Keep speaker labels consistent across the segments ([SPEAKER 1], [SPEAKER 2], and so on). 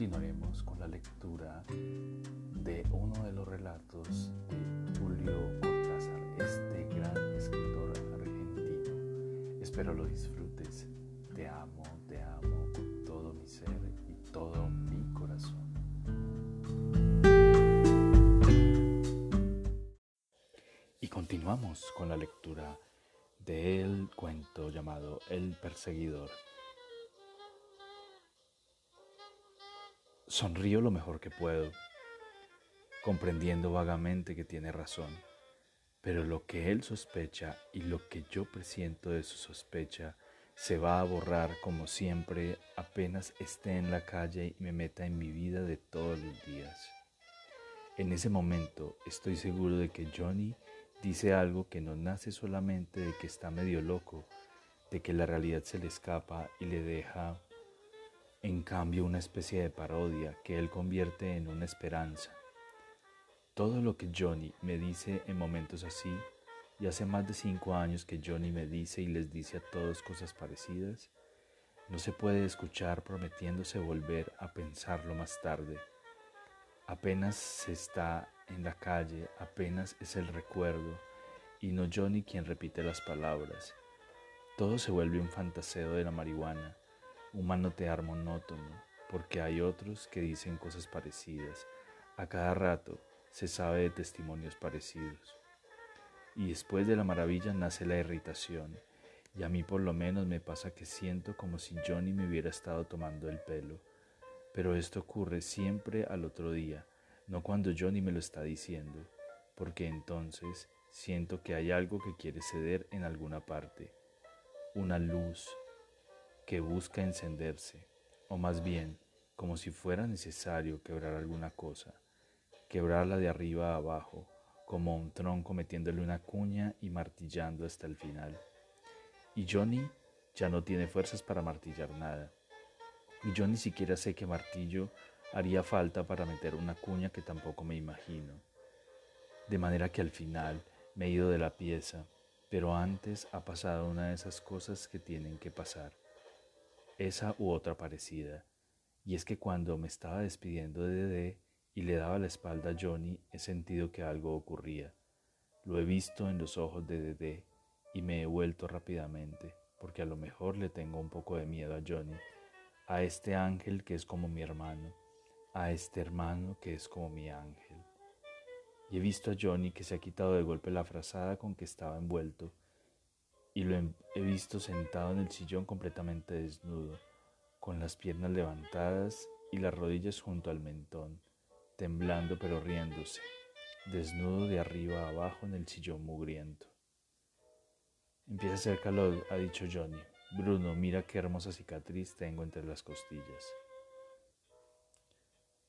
[SPEAKER 1] continuaremos con la lectura de uno de los relatos de Julio Cortázar, este gran escritor argentino. Espero lo disfrutes. Te amo, te amo con todo mi ser y todo mi corazón. Y continuamos con la lectura del cuento llamado El perseguidor. Sonrío lo mejor que puedo, comprendiendo vagamente que tiene razón, pero lo que él sospecha y lo que yo presiento de su sospecha se va a borrar como siempre apenas esté en la calle y me meta en mi vida de todos los días. En ese momento estoy seguro de que Johnny dice algo que no nace solamente de que está medio loco, de que la realidad se le escapa y le deja en cambio una especie de parodia que él convierte en una esperanza. Todo lo que Johnny me dice en momentos así, y hace más de cinco años que Johnny me dice y les dice a todos cosas parecidas, no se puede escuchar prometiéndose volver a pensarlo más tarde. Apenas se está en la calle, apenas es el recuerdo, y no Johnny quien repite las palabras. Todo se vuelve un fantaseo de la marihuana, un manotear monótono, porque hay otros que dicen cosas parecidas. A cada rato se sabe de testimonios parecidos. Y después de la maravilla nace la irritación, y a mí por lo menos me pasa que siento como si Johnny me hubiera estado tomando el pelo. Pero esto ocurre siempre al otro día, no cuando Johnny me lo está diciendo, porque entonces siento que hay algo que quiere ceder en alguna parte, una luz que busca encenderse, o más bien como si fuera necesario quebrar alguna cosa, quebrarla de arriba a abajo, como un tronco metiéndole una cuña y martillando hasta el final. Y Johnny ya no tiene fuerzas para martillar nada. Y yo ni siquiera sé qué martillo haría falta para meter una cuña que tampoco me imagino. De manera que al final me he ido de la pieza, pero antes ha pasado una de esas cosas que tienen que pasar. Esa u otra parecida. Y es que cuando me estaba despidiendo de Dede y le daba la espalda a Johnny, he sentido que algo ocurría. Lo he visto en los ojos de Dede y me he vuelto rápidamente, porque a lo mejor le tengo un poco de miedo a Johnny, a este ángel que es como mi hermano a este hermano que es como mi ángel. Y he visto a Johnny que se ha quitado de golpe la frazada con que estaba envuelto y lo he visto sentado en el sillón completamente desnudo, con las piernas levantadas y las rodillas junto al mentón, temblando pero riéndose, desnudo de arriba a abajo en el sillón mugriento. Empieza a hacer calor, ha dicho Johnny. Bruno, mira qué hermosa cicatriz tengo entre las costillas.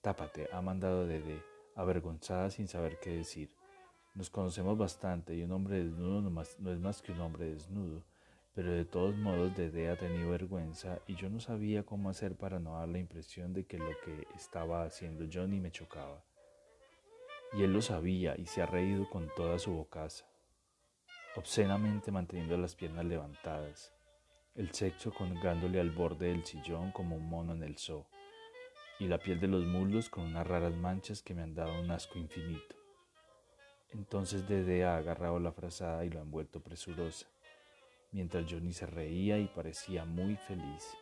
[SPEAKER 1] Tápate, ha mandado Dede, avergonzada sin saber qué decir. Nos conocemos bastante y un hombre desnudo no, es más que un hombre desnudo, pero de todos modos Dede ha tenido vergüenza y yo no sabía cómo hacer para no dar la impresión de que lo que estaba haciendo Johnny me chocaba. Y él lo sabía y se ha reído con toda su bocaza, obscenamente manteniendo las piernas levantadas, el sexo colgándole al borde del sillón como un mono en el zoo y la piel de los muslos con unas raras manchas que me han dado un asco infinito. Entonces Dede ha agarrado la frazada y lo ha envuelto presurosa, mientras Johnny se reía y parecía muy feliz.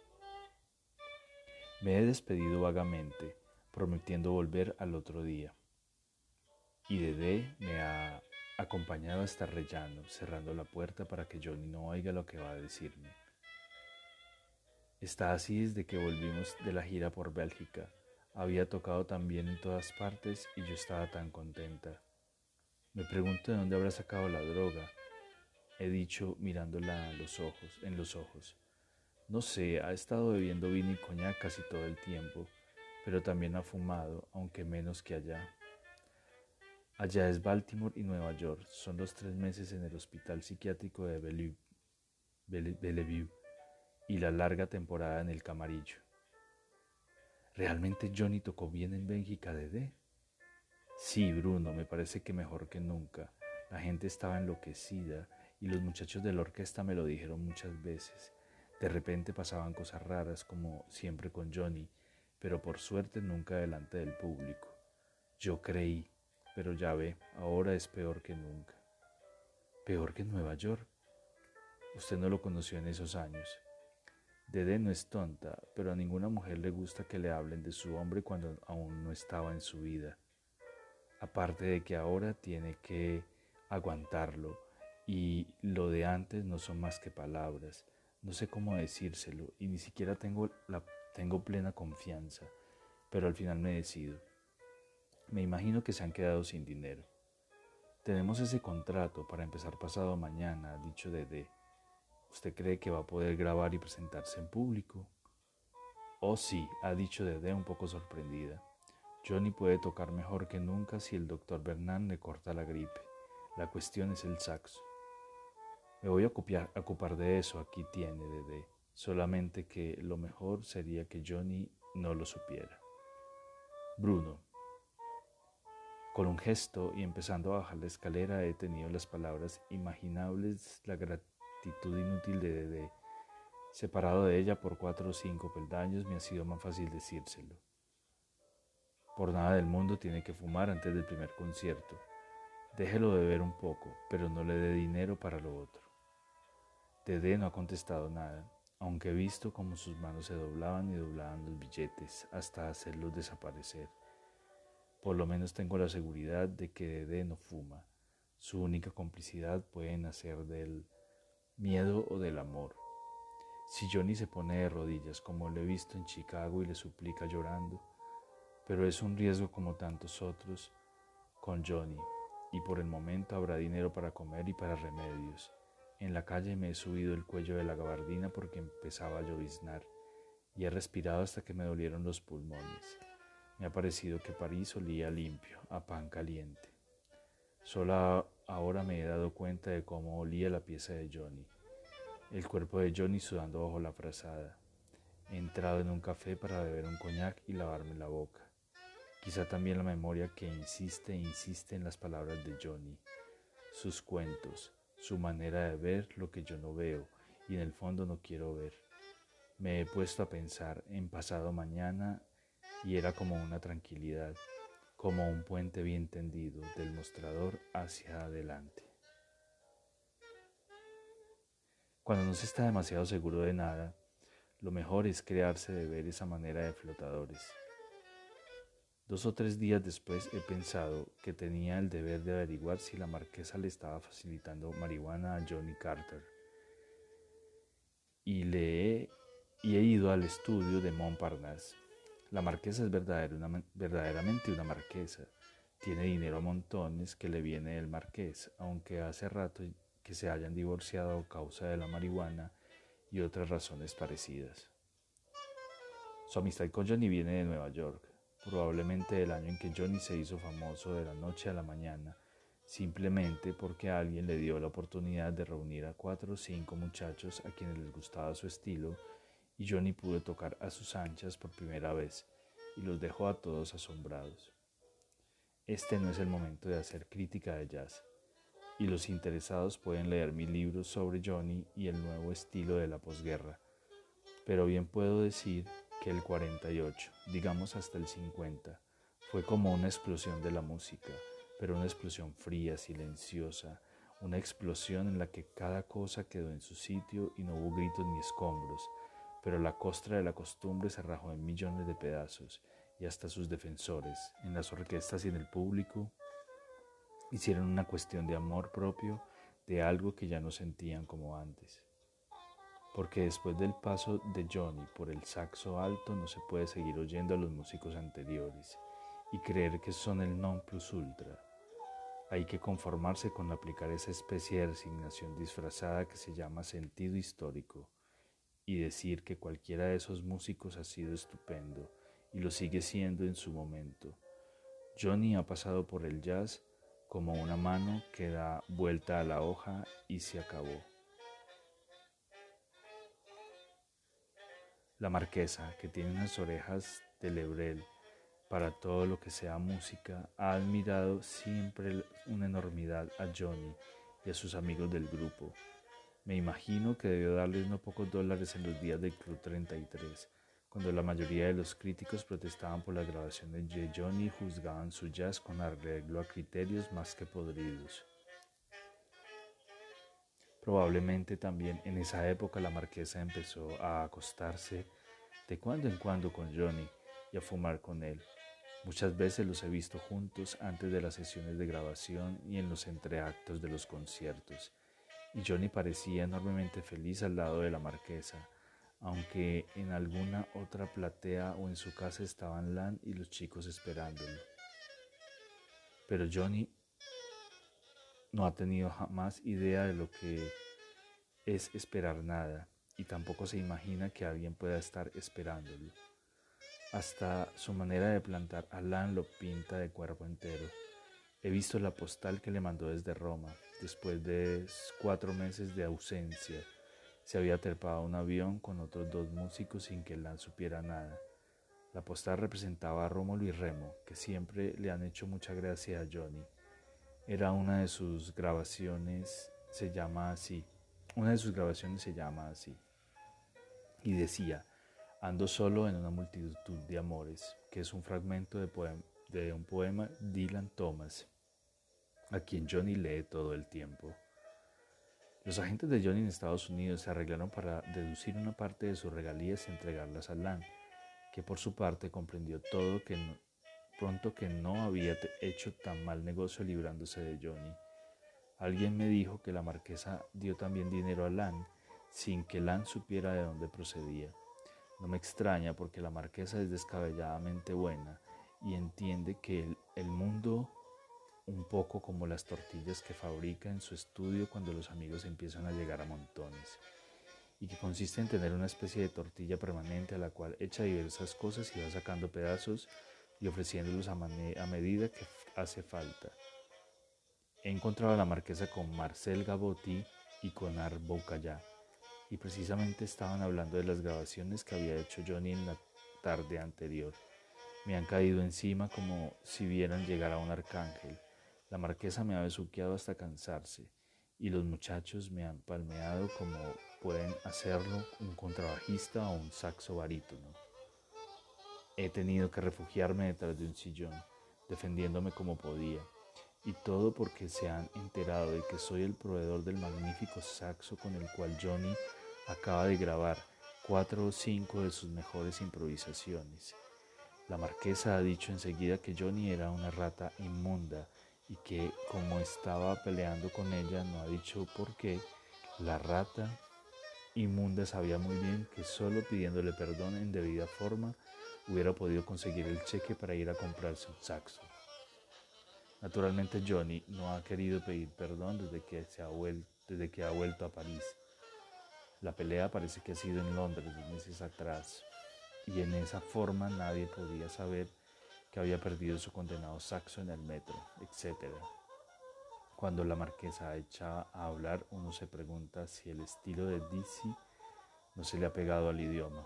[SPEAKER 1] Me he despedido vagamente, prometiendo volver al otro día. Y Dede me ha acompañado hasta rellano, cerrando la puerta para que Johnny no oiga lo que va a decirme. Está así desde que volvimos de la gira por Bélgica. Había tocado también en todas partes y yo estaba tan contenta. Me pregunto de dónde habrá sacado la droga. He dicho mirándola los ojos, en los ojos. No sé, ha estado bebiendo vino y coñac casi todo el tiempo, pero también ha fumado, aunque menos que allá. Allá es Baltimore y Nueva York. Son los tres meses en el hospital psiquiátrico de Bellevue y la larga temporada en el camarillo. ¿Realmente Johnny tocó bien en Bélgica de Sí, Bruno, me parece que mejor que nunca. La gente estaba enloquecida y los muchachos de la orquesta me lo dijeron muchas veces. De repente pasaban cosas raras como siempre con Johnny, pero por suerte nunca delante del público. Yo creí, pero ya ve, ahora es peor que nunca. ¿Peor que en Nueva York? Usted no lo conoció en esos años. Dede no es tonta, pero a ninguna mujer le gusta que le hablen de su hombre cuando aún no estaba en su vida. Aparte de que ahora tiene que aguantarlo y lo de antes no son más que palabras. No sé cómo decírselo y ni siquiera tengo, la, tengo plena confianza, pero al final me decido. Me imagino que se han quedado sin dinero. Tenemos ese contrato para empezar pasado mañana, dicho Dede. ¿Usted cree que va a poder grabar y presentarse en público? Oh sí, ha dicho Dede un poco sorprendida. Johnny puede tocar mejor que nunca si el doctor Bernard le corta la gripe. La cuestión es el saxo. Me voy a ocupar, de eso, aquí tiene Dede. Solamente que lo mejor sería que Johnny no lo supiera. Bruno. Con un gesto y empezando a bajar la escalera he tenido las palabras imaginables, la gratitud inútil de Dede. Separado de ella por cuatro o cinco peldaños, me ha sido más fácil decírselo. Por nada del mundo tiene que fumar antes del primer concierto. Déjelo beber un poco, pero no le dé dinero para lo otro. Dede no ha contestado nada, aunque he visto cómo sus manos se doblaban y doblaban los billetes hasta hacerlos desaparecer. Por lo menos tengo la seguridad de que Dede no fuma. Su única complicidad puede nacer del miedo o del amor. Si Johnny se pone de rodillas como lo he visto en Chicago y le suplica llorando, pero es un riesgo como tantos otros con Johnny y por el momento habrá dinero para comer y para remedios. En la calle me he subido el cuello de la gabardina porque empezaba a lloviznar y he respirado hasta que me dolieron los pulmones. Me ha parecido que París olía limpio, a pan caliente. Solo ahora me he dado cuenta de cómo olía la pieza de Johnny. El cuerpo de Johnny sudando bajo la frazada. He entrado en un café para beber un coñac y lavarme la boca. Quizá también la memoria que insiste e insiste en las palabras de Johnny, sus cuentos, su manera de ver lo que yo no veo y en el fondo no quiero ver. Me he puesto a pensar en pasado mañana y era como una tranquilidad como un puente bien tendido del mostrador hacia adelante. Cuando no se está demasiado seguro de nada, lo mejor es crearse de ver esa manera de flotadores. Dos o tres días después he pensado que tenía el deber de averiguar si la marquesa le estaba facilitando marihuana a Johnny Carter. Y le he, ido al estudio de Montparnasse la marquesa es verdaderamente una marquesa. Tiene dinero a montones que le viene del marqués, aunque hace rato que se hayan divorciado a causa de la marihuana y otras razones parecidas. Su amistad con Johnny viene de Nueva York, probablemente el año en que Johnny se hizo famoso de la noche a la mañana, simplemente porque alguien le dio la oportunidad de reunir a cuatro o cinco muchachos a quienes les gustaba su estilo y Johnny pudo tocar a sus anchas por primera vez y los dejó a todos asombrados. Este no es el momento de hacer crítica de jazz, y los interesados pueden leer mi libro sobre Johnny y el nuevo estilo de la posguerra, pero bien puedo decir que el 48, digamos hasta el 50, fue como una explosión de la música, pero una explosión fría, silenciosa, una explosión en la que cada cosa quedó en su sitio y no hubo gritos ni escombros, pero la costra de la costumbre se rajó en millones de pedazos y hasta sus defensores, en las orquestas y en el público, hicieron una cuestión de amor propio de algo que ya no sentían como antes. Porque después del paso de Johnny por el saxo alto no se puede seguir oyendo a los músicos anteriores y creer que son el non plus ultra. Hay que conformarse con aplicar esa especie de resignación disfrazada que se llama sentido histórico y decir que cualquiera de esos músicos ha sido estupendo y lo sigue siendo en su momento. Johnny ha pasado por el jazz como una mano que da vuelta a la hoja y se acabó. La marquesa, que tiene unas orejas de lebrel, para todo lo que sea música, ha admirado siempre una enormidad a Johnny y a sus amigos del grupo. Me imagino que debió darles no pocos dólares en los días del Club 33, cuando la mayoría de los críticos protestaban por las grabaciones de Johnny y juzgaban su jazz con arreglo a criterios más que podridos. Probablemente también en esa época la marquesa empezó a acostarse de cuando en cuando con Johnny y a fumar con él. Muchas veces los he visto juntos antes de las sesiones de grabación y en los entreactos de los conciertos, y Johnny parecía enormemente feliz al lado de la marquesa, aunque en alguna otra platea o en su casa estaban Lan y los chicos esperándolo. Pero Johnny no ha tenido jamás idea de lo que es esperar nada y tampoco se imagina que alguien pueda estar esperándolo. Hasta su manera de plantar a Lan lo pinta de cuerpo entero. He visto la postal que le mandó desde Roma, después de cuatro meses de ausencia. Se había trepado un avión con otros dos músicos sin que Lan supiera nada. La postal representaba a Rómulo y Remo, que siempre le han hecho mucha gracia a Johnny. Era una de sus grabaciones, se llama así. Una de sus grabaciones se llama así. Y decía, ando solo en una multitud de amores, que es un fragmento de, de un poema Dylan Thomas, a quien Johnny lee todo el tiempo. Los agentes de Johnny en Estados Unidos se arreglaron para deducir una parte de sus regalías y entregarlas a Lan, que por su parte comprendió todo que pronto que no había hecho tan mal negocio librándose de Johnny. Alguien me dijo que la marquesa dio también dinero a Lan sin que Lan supiera de dónde procedía. No me extraña porque la marquesa es descabelladamente buena y entiende que el, el mundo un poco como las tortillas que fabrica en su estudio cuando los amigos empiezan a llegar a montones y que consiste en tener una especie de tortilla permanente a la cual echa diversas cosas y va sacando pedazos y ofreciéndolos a, medida que hace falta. He encontrado a la marquesa con Marcel Gabotti y con Arboucaya, y precisamente estaban hablando de las grabaciones que había hecho Johnny en la tarde anterior. Me han caído encima como si vieran llegar a un arcángel. La marquesa me ha besuqueado hasta cansarse, y los muchachos me han palmeado como pueden hacerlo un contrabajista o un saxo barítono. He tenido que refugiarme detrás de un sillón, defendiéndome como podía, y todo porque se han enterado de que soy el proveedor del magnífico saxo con el cual Johnny acaba de grabar cuatro o cinco de sus mejores improvisaciones. La marquesa ha dicho enseguida que Johnny era una rata inmunda y que como estaba peleando con ella no ha dicho por qué, la rata inmunda sabía muy bien que solo pidiéndole perdón en debida forma hubiera podido conseguir el cheque para ir a comprarse un saxo. Naturalmente Johnny no ha querido pedir perdón desde que, se ha, vuelto, desde que ha vuelto a París. La pelea parece que ha sido en Londres dos meses atrás y en esa forma nadie podía saber que había perdido su condenado saxo en el metro, etc. Cuando la marquesa echa a hablar, uno se pregunta si el estilo de Dizzy no se le ha pegado al idioma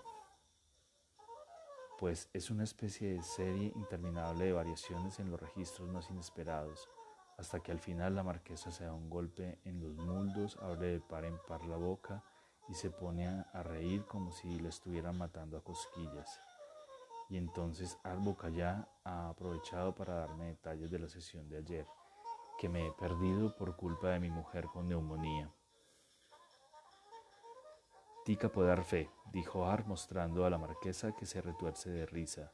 [SPEAKER 1] pues es una especie de serie interminable de variaciones en los registros más inesperados, hasta que al final la marquesa se da un golpe en los muldos, abre de par en par la boca y se pone a, reír como si le estuvieran matando a cosquillas. Y entonces ya ha aprovechado para darme detalles de la sesión de ayer, que me he perdido por culpa de mi mujer con neumonía. Tica puede dar fe, dijo Ar mostrando a la marquesa que se retuerce de risa.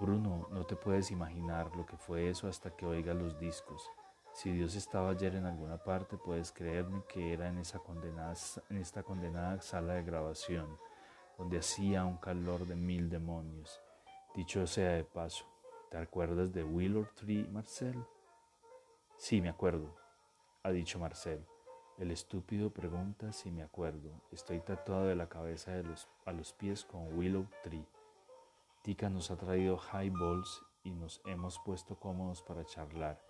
[SPEAKER 1] Bruno, no te puedes imaginar lo que fue eso hasta que oigas los discos. Si Dios estaba ayer en alguna parte, puedes creerme que era en, esa condenada, en esta condenada sala de grabación, donde hacía un calor de mil demonios. Dicho sea de paso, ¿te acuerdas de Willow Tree, Marcel? Sí, me acuerdo, ha dicho Marcel. El estúpido pregunta si me acuerdo. Estoy tatuado de la cabeza a los pies con Willow Tree. Tika nos ha traído highballs y nos hemos puesto cómodos para charlar.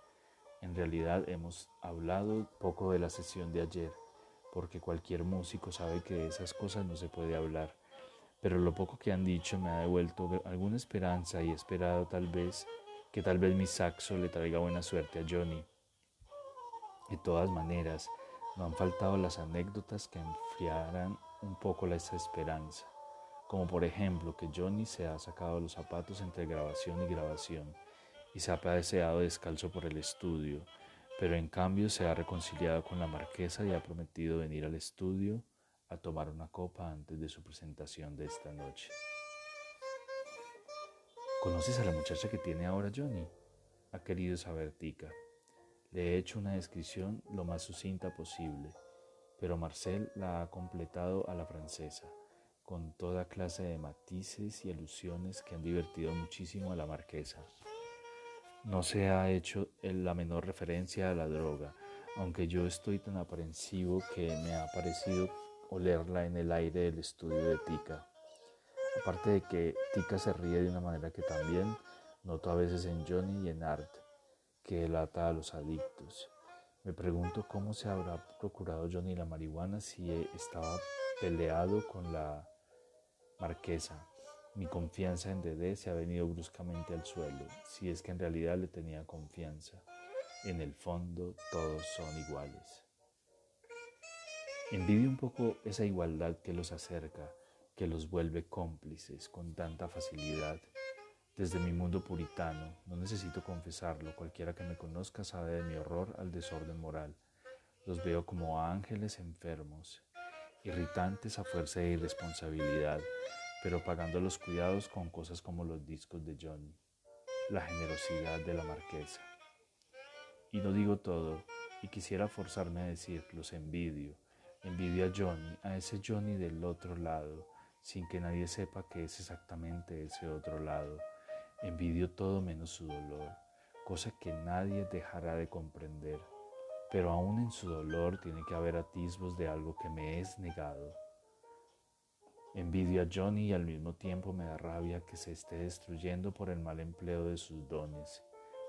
[SPEAKER 1] En realidad hemos hablado poco de la sesión de ayer, porque cualquier músico sabe que de esas cosas no se puede hablar. pero lo poco que han dicho me ha devuelto alguna esperanza y he esperado tal vez que tal vez mi saxo le traiga buena suerte a Johnny. De todas maneras, no han faltado las anécdotas que enfriarán un poco esa esperanza, como por ejemplo que Johnny se ha sacado los zapatos entre grabación y grabación y se ha paseado descalzo por el estudio, pero en cambio se ha reconciliado con la marquesa y ha prometido venir al estudio a tomar una copa antes de su presentación de esta noche. ¿Conoces a la muchacha que tiene ahora Johnny? Ha querido saber Tika. Le he hecho una descripción lo más sucinta posible, pero Marcel la ha completado a la francesa, con toda clase de matices y alusiones que han divertido muchísimo a la marquesa. No se ha hecho la menor referencia a la droga, aunque yo estoy tan aprensivo que me ha parecido olerla en el aire del estudio de Tika. Aparte de que Tika se ríe de una manera que también noto a veces en Johnny y en Art que ata a los adictos. Me pregunto cómo se habrá procurado Johnny la marihuana si estaba peleado con la marquesa. Mi confianza en Dede se ha venido bruscamente al suelo, si es que en realidad le tenía confianza. En el fondo todos son iguales. Envidio un poco esa igualdad que los acerca, que los vuelve cómplices con tanta facilidad desde mi mundo puritano, no necesito confesarlo, cualquiera que me conozca sabe de mi horror al desorden moral. Los veo como ángeles enfermos, irritantes a fuerza de irresponsabilidad, pero pagando los cuidados con cosas como los discos de Johnny, la generosidad de la marquesa. Y no digo todo, y quisiera forzarme a decir, los envidio, envidio a Johnny, a ese Johnny del otro lado, sin que nadie sepa que es exactamente ese otro lado Envidio todo menos su dolor, cosa que nadie dejará de comprender, pero aún en su dolor tiene que haber atisbos de algo que me es negado. Envidio a Johnny y al mismo tiempo me da rabia que se esté destruyendo por el mal empleo de sus dones,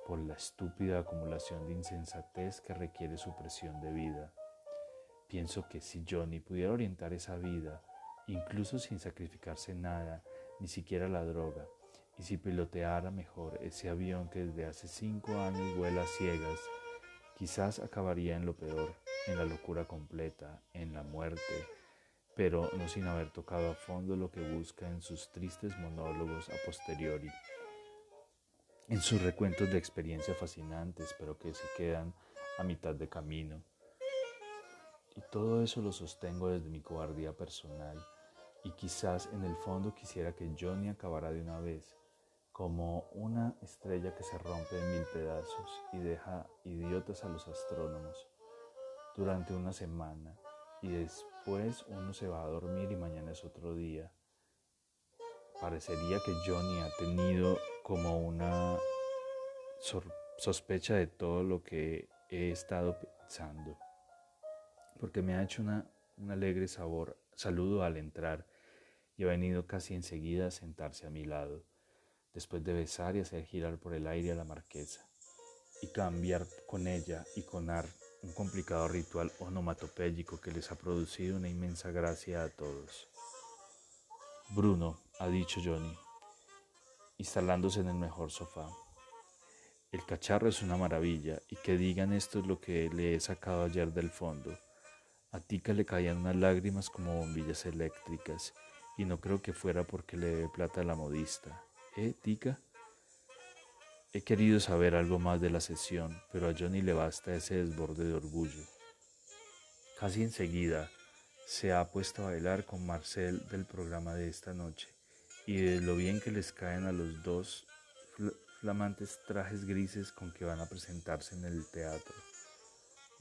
[SPEAKER 1] por la estúpida acumulación de insensatez que requiere su presión de vida. Pienso que si Johnny pudiera orientar esa vida, incluso sin sacrificarse nada, ni siquiera la droga, y si piloteara mejor ese avión que desde hace cinco años vuela a ciegas, quizás acabaría en lo peor, en la locura completa, en la muerte, pero no sin haber tocado a fondo lo que busca en sus tristes monólogos a posteriori, en sus recuentos de experiencias fascinantes, pero que se quedan a mitad de camino. Y todo eso lo sostengo desde mi cobardía personal, y quizás en el fondo quisiera que Johnny acabara de una vez, como una estrella que se rompe en mil pedazos y deja idiotas a los astrónomos durante una semana y después uno se va a dormir y mañana es otro día. Parecería que Johnny ha tenido como una sospecha de todo lo que he estado pensando, porque me ha hecho una, un alegre sabor, saludo al entrar y ha venido casi enseguida a sentarse a mi lado después de besar y hacer girar por el aire a la marquesa, y cambiar con ella y con Ar un complicado ritual onomatopéyico que les ha producido una inmensa gracia a todos. Bruno, ha dicho Johnny, instalándose en el mejor sofá. El cacharro es una maravilla y que digan esto es lo que le he sacado ayer del fondo. A Tica le caían unas lágrimas como bombillas eléctricas y no creo que fuera porque le dé plata a la modista. ¿Eh, Tica? He querido saber algo más de la sesión, pero a Johnny le basta ese desborde de orgullo. Casi enseguida se ha puesto a bailar con Marcel del programa de esta noche y de lo bien que les caen a los dos flamantes trajes grises con que van a presentarse en el teatro.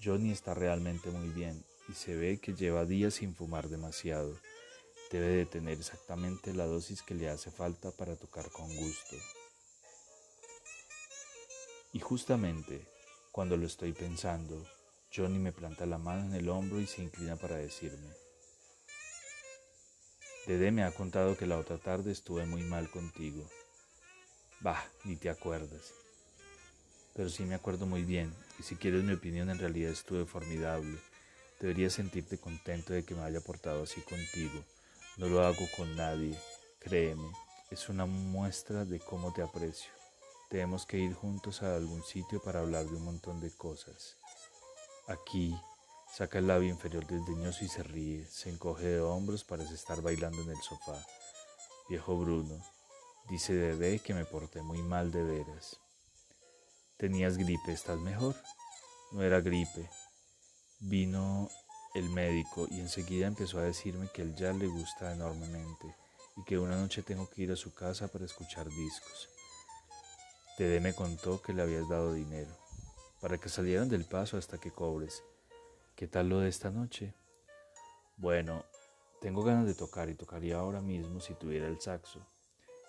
[SPEAKER 1] Johnny está realmente muy bien y se ve que lleva días sin fumar demasiado debe de tener exactamente la dosis que le hace falta para tocar con gusto. Y justamente cuando lo estoy pensando, Johnny me planta la mano en el hombro y se inclina para decirme, Dede me ha contado que la otra tarde estuve muy mal contigo. Bah, ni te acuerdas. Pero sí me acuerdo muy bien, y si quieres mi opinión en realidad estuve formidable. Deberías sentirte contento de que me haya portado así contigo no lo hago con nadie. Créeme, es una muestra de cómo te aprecio. Tenemos que ir juntos a algún sitio para hablar de un montón de cosas. Aquí, saca el labio inferior desdeñoso y se ríe, se encoge de hombros, parece estar bailando en el sofá. Viejo Bruno, dice Bebé que me porté muy mal de veras. Tenías gripe, ¿estás mejor? No era gripe. Vino el médico y enseguida empezó a decirme que el jazz le gusta enormemente y que una noche tengo que ir a su casa para escuchar discos. Dede me contó que le habías dado dinero para que salieran del paso hasta que cobres. ¿Qué tal lo de esta noche? Bueno, tengo ganas de tocar y tocaría ahora mismo si tuviera el saxo,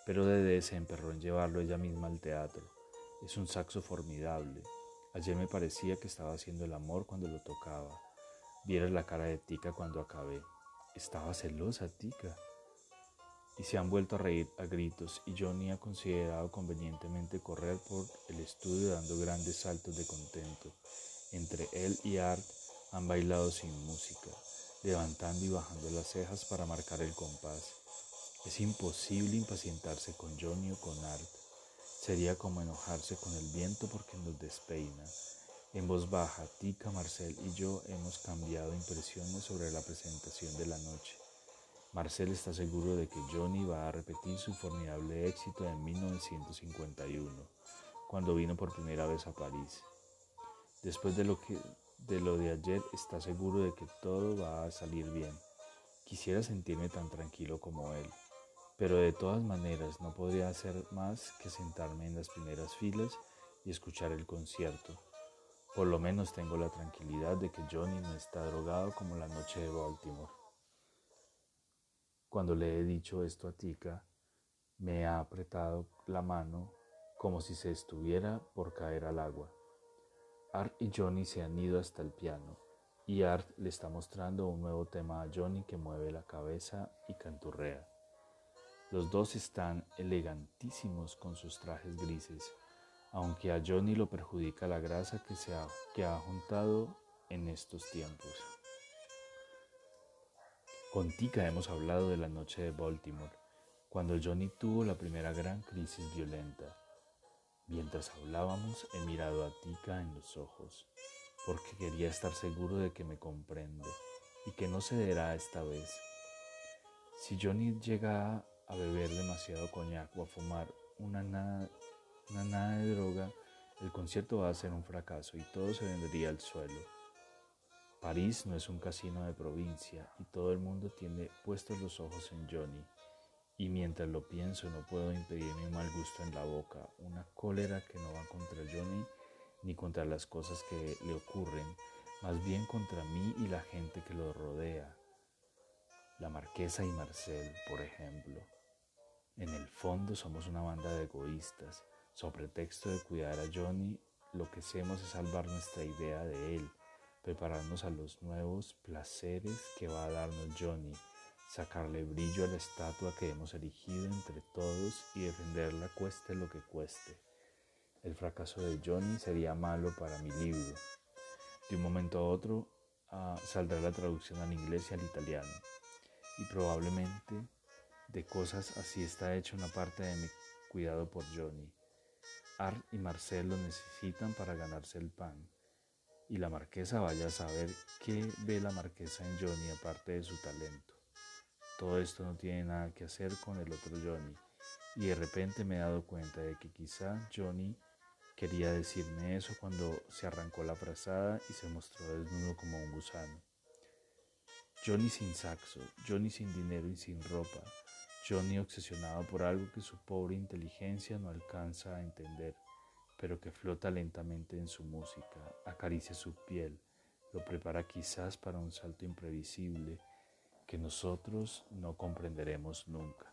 [SPEAKER 1] pero Dede se emperró en llevarlo ella misma al teatro. Es un saxo formidable. Ayer me parecía que estaba haciendo el amor cuando lo tocaba. Vieras la cara de Tika cuando acabé. Estaba celosa, Tika y se han vuelto a reír a gritos y Johnny ha considerado convenientemente correr por el estudio dando grandes saltos de contento. Entre él y Art han bailado sin música, levantando y bajando las cejas para marcar el compás. Es imposible impacientarse con Johnny o con Art. Sería como enojarse con el viento porque nos despeina. En voz baja, Tika, Marcel y yo hemos cambiado impresiones sobre la presentación de la noche. Marcel está seguro de que Johnny va a repetir su formidable éxito en 1951, cuando vino por primera vez a París. Después de lo, que, de lo de ayer, está seguro de que todo va a salir bien. Quisiera sentirme tan tranquilo como él, pero de todas maneras no podría hacer más que sentarme en las primeras filas y escuchar el concierto. Por lo menos tengo la tranquilidad de que Johnny no está drogado como la noche de Baltimore. Cuando le he dicho esto a Tika, me ha apretado la mano como si se estuviera por caer al agua. Art y Johnny se han ido hasta el piano y Art le está mostrando un nuevo tema a Johnny que mueve la cabeza y canturrea. Los dos están elegantísimos con sus trajes grises, aunque a Johnny lo perjudica la grasa que, se ha, que ha juntado en estos tiempos. Con Tika hemos hablado de la noche de Baltimore, cuando Johnny tuvo la primera gran crisis violenta. Mientras hablábamos, he mirado a Tika en los ojos, porque quería estar seguro de que me comprende y que no cederá esta vez. Si Johnny llega a beber demasiado coñac o a fumar una nada, una nada de droga, el concierto va a ser un fracaso y todo se vendría al suelo. París no es un casino de provincia y todo el mundo tiene puestos los ojos en Johnny. Y mientras lo pienso no puedo impedir mi mal gusto en la boca, una cólera que no va contra Johnny ni contra las cosas que le ocurren, más bien contra mí y la gente que lo rodea. La marquesa y Marcel, por ejemplo. En el fondo somos una banda de egoístas. Sobre pretexto de cuidar a Johnny, lo que hacemos es salvar nuestra idea de él prepararnos a los nuevos placeres que va a darnos Johnny, sacarle brillo a la estatua que hemos erigido entre todos y defenderla cueste lo que cueste. El fracaso de Johnny sería malo para mi libro. De un momento a otro ah, saldrá la traducción al inglés y al italiano. Y probablemente de cosas así está hecha una parte de mi cuidado por Johnny. Art y Marcel lo necesitan para ganarse el pan y la marquesa vaya a saber qué ve la marquesa en Johnny aparte de su talento. Todo esto no tiene nada que hacer con el otro Johnny y de repente me he dado cuenta de que quizá Johnny quería decirme eso cuando se arrancó la frazada y se mostró desnudo como un gusano. Johnny sin saxo, Johnny sin dinero y sin ropa, Johnny obsesionado por algo que su pobre inteligencia no alcanza a entender pero que flota lentamente en su música, acaricia su piel, lo prepara quizás para un salto imprevisible que nosotros no comprenderemos nunca.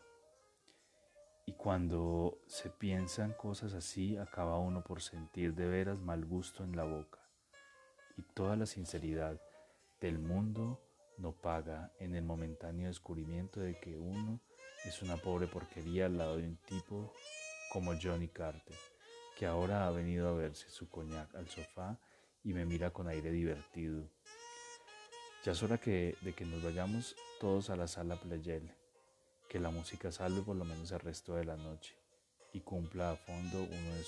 [SPEAKER 1] Y cuando se piensan cosas así, acaba uno por sentir de veras mal gusto en la boca. Y toda la sinceridad del mundo no paga en el momentáneo descubrimiento de que uno es una pobre porquería al lado de un tipo como Johnny Carter que ahora ha venido a verse su coñac al sofá y me mira con aire divertido. Ya es hora que, de que nos vayamos todos a la sala Playel, que la música salve por lo menos el resto de la noche y cumpla a fondo una de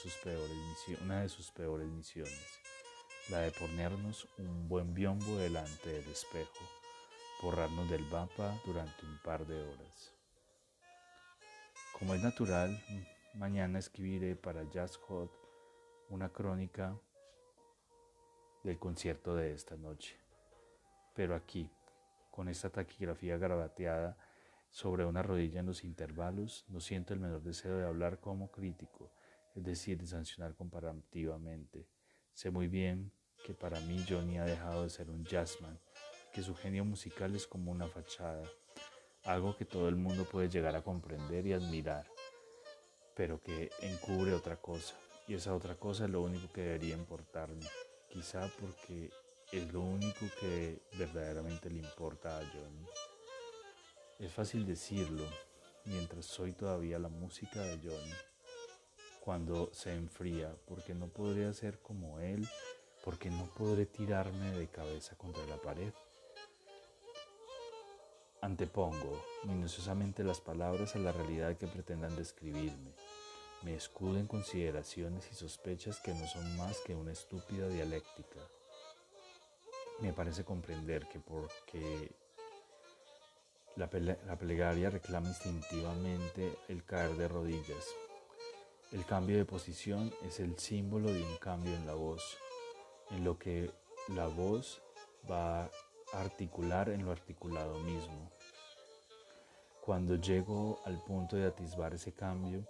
[SPEAKER 1] sus peores misiones, la de ponernos un buen biombo delante del espejo, borrarnos del mapa durante un par de horas. Como es natural, mañana escribiré para Jazz Hot una crónica del concierto de esta noche. Pero aquí, con esta taquigrafía grabateada sobre una rodilla en los intervalos, no siento el menor deseo de hablar como crítico, es decir, de sancionar comparativamente. Sé muy bien que para mí Johnny ha dejado de ser un jazzman, que su genio musical es como una fachada, algo que todo el mundo puede llegar a comprender y admirar, pero que encubre otra cosa, y esa otra cosa es lo único que debería importarme, quizá porque es lo único que verdaderamente le importa a Johnny. Es fácil decirlo mientras soy todavía la música de Johnny, cuando se enfría, porque no podré ser como él, porque no podré tirarme de cabeza contra la pared. Antepongo minuciosamente las palabras a la realidad que pretendan describirme. Me escudo en consideraciones y sospechas que no son más que una estúpida dialéctica. Me parece comprender que porque la, la plegaria reclama instintivamente el caer de rodillas. El cambio de posición es el símbolo de un cambio en la voz, en lo que la voz va articular en lo articulado mismo. Cuando llego al punto de atisbar ese cambio,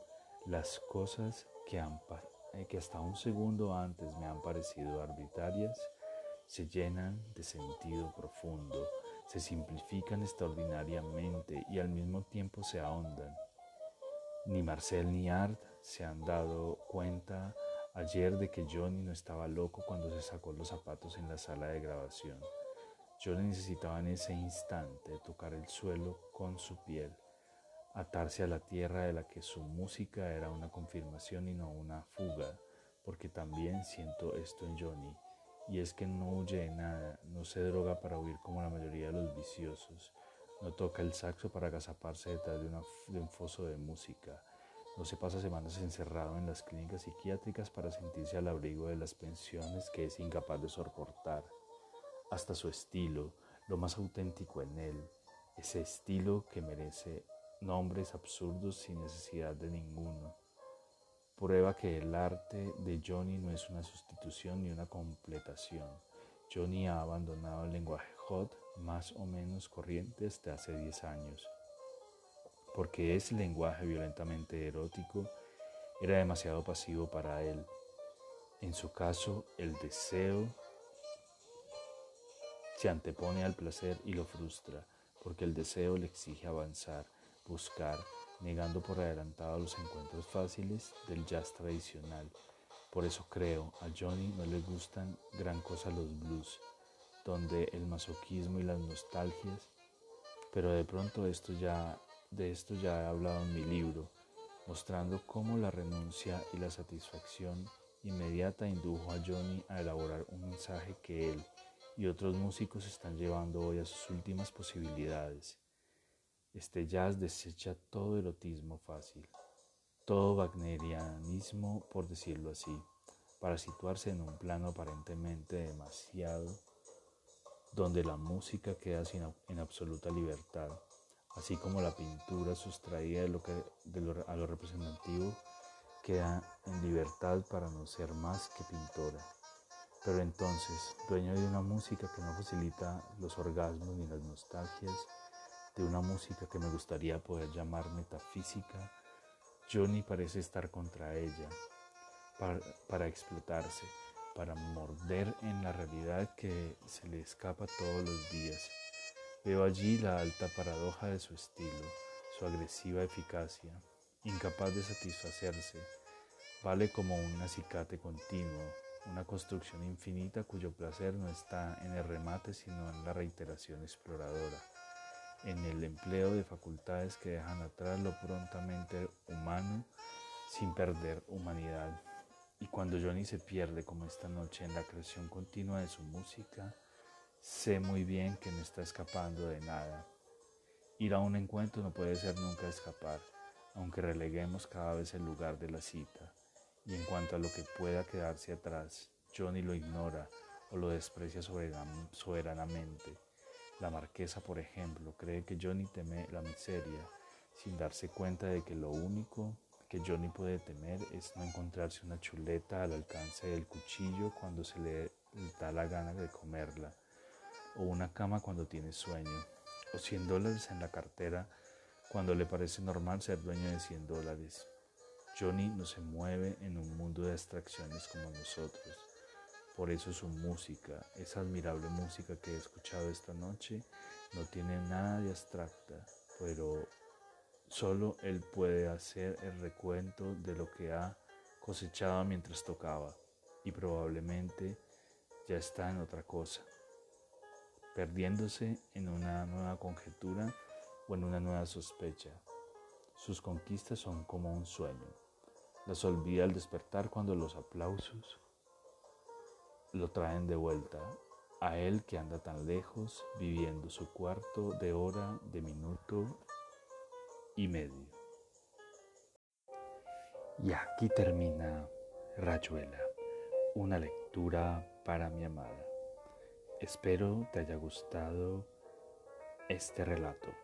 [SPEAKER 1] las cosas que, eh, que hasta un segundo antes me han parecido arbitrarias se llenan de sentido profundo, se simplifican extraordinariamente y al mismo tiempo se ahondan. Ni Marcel ni Art se han dado cuenta ayer de que Johnny no estaba loco cuando se sacó los zapatos en la sala de grabación. Yo necesitaba en ese instante tocar el suelo con su piel, atarse a la tierra de la que su música era una confirmación y no una fuga, porque también siento esto en Johnny, y es que no huye de nada, no se droga para huir como la mayoría de los viciosos, no toca el saxo para agazaparse detrás de, de un foso de música, no se pasa semanas encerrado en las clínicas psiquiátricas para sentirse al abrigo de las pensiones que es incapaz de soportar hasta su estilo, lo más auténtico en él, ese estilo que merece nombres absurdos sin necesidad de ninguno. Prueba que el arte de Johnny no es una sustitución ni una completación. Johnny ha abandonado el lenguaje hot más o menos corriente desde hace 10 años, porque ese lenguaje violentamente erótico era demasiado pasivo para él. En su caso, el deseo se antepone al placer y lo frustra, porque el deseo le exige avanzar, buscar, negando por adelantado los encuentros fáciles del jazz tradicional. Por eso creo, a Johnny no le gustan gran cosa los blues, donde el masoquismo y las nostalgias, pero de pronto esto ya, de esto ya he hablado en mi libro, mostrando cómo la renuncia y la satisfacción inmediata indujo a Johnny a elaborar un mensaje que él, y otros músicos están llevando hoy a sus últimas posibilidades. Este jazz desecha todo erotismo fácil, todo wagnerianismo, por decirlo así, para situarse en un plano aparentemente demasiado, donde la música queda en absoluta libertad, así como la pintura sustraída a lo representativo queda en libertad para no ser más que pintora. Pero entonces, dueño de una música que no facilita los orgasmos ni las nostalgias, de una música que me gustaría poder llamar metafísica, Johnny parece estar contra ella, para, para, explotarse, para morder en la realidad que se le escapa todos los días. Veo allí la alta paradoja de su estilo, su agresiva eficacia, incapaz de satisfacerse, vale como un acicate continuo, una construcción infinita cuyo placer no está en el remate sino en la reiteración exploradora, en el empleo de facultades que dejan atrás lo prontamente humano sin perder humanidad. Y cuando Johnny se pierde como esta noche en la creación continua de su música, sé muy bien que no está escapando de nada. Ir a un encuentro no puede ser nunca escapar, aunque releguemos cada vez el lugar de la cita. Y en cuanto a lo que pueda quedarse atrás, Johnny lo ignora o lo desprecia soberanamente. La marquesa, por ejemplo, cree que Johnny teme la miseria, sin darse cuenta de que lo único que Johnny puede temer es no encontrarse una chuleta al alcance del cuchillo cuando se le da la gana de comerla, o una cama cuando tiene sueño, o 100 dólares en la cartera cuando le parece normal ser dueño de 100 dólares. Johnny no se mueve en un mundo de abstracciones como nosotros. Por eso su música, esa admirable música que he escuchado esta noche, no tiene nada de abstracta, pero solo él puede hacer el recuento de lo que ha cosechado mientras tocaba y probablemente ya está en otra cosa, perdiéndose en una nueva conjetura o en una nueva sospecha. Sus conquistas son como un sueño. Las olvida al despertar cuando los aplausos lo traen de vuelta a él que anda tan lejos, viviendo su cuarto de hora, de minuto y medio. Y aquí termina Rayuela, una lectura para mi amada. Espero te haya gustado este relato.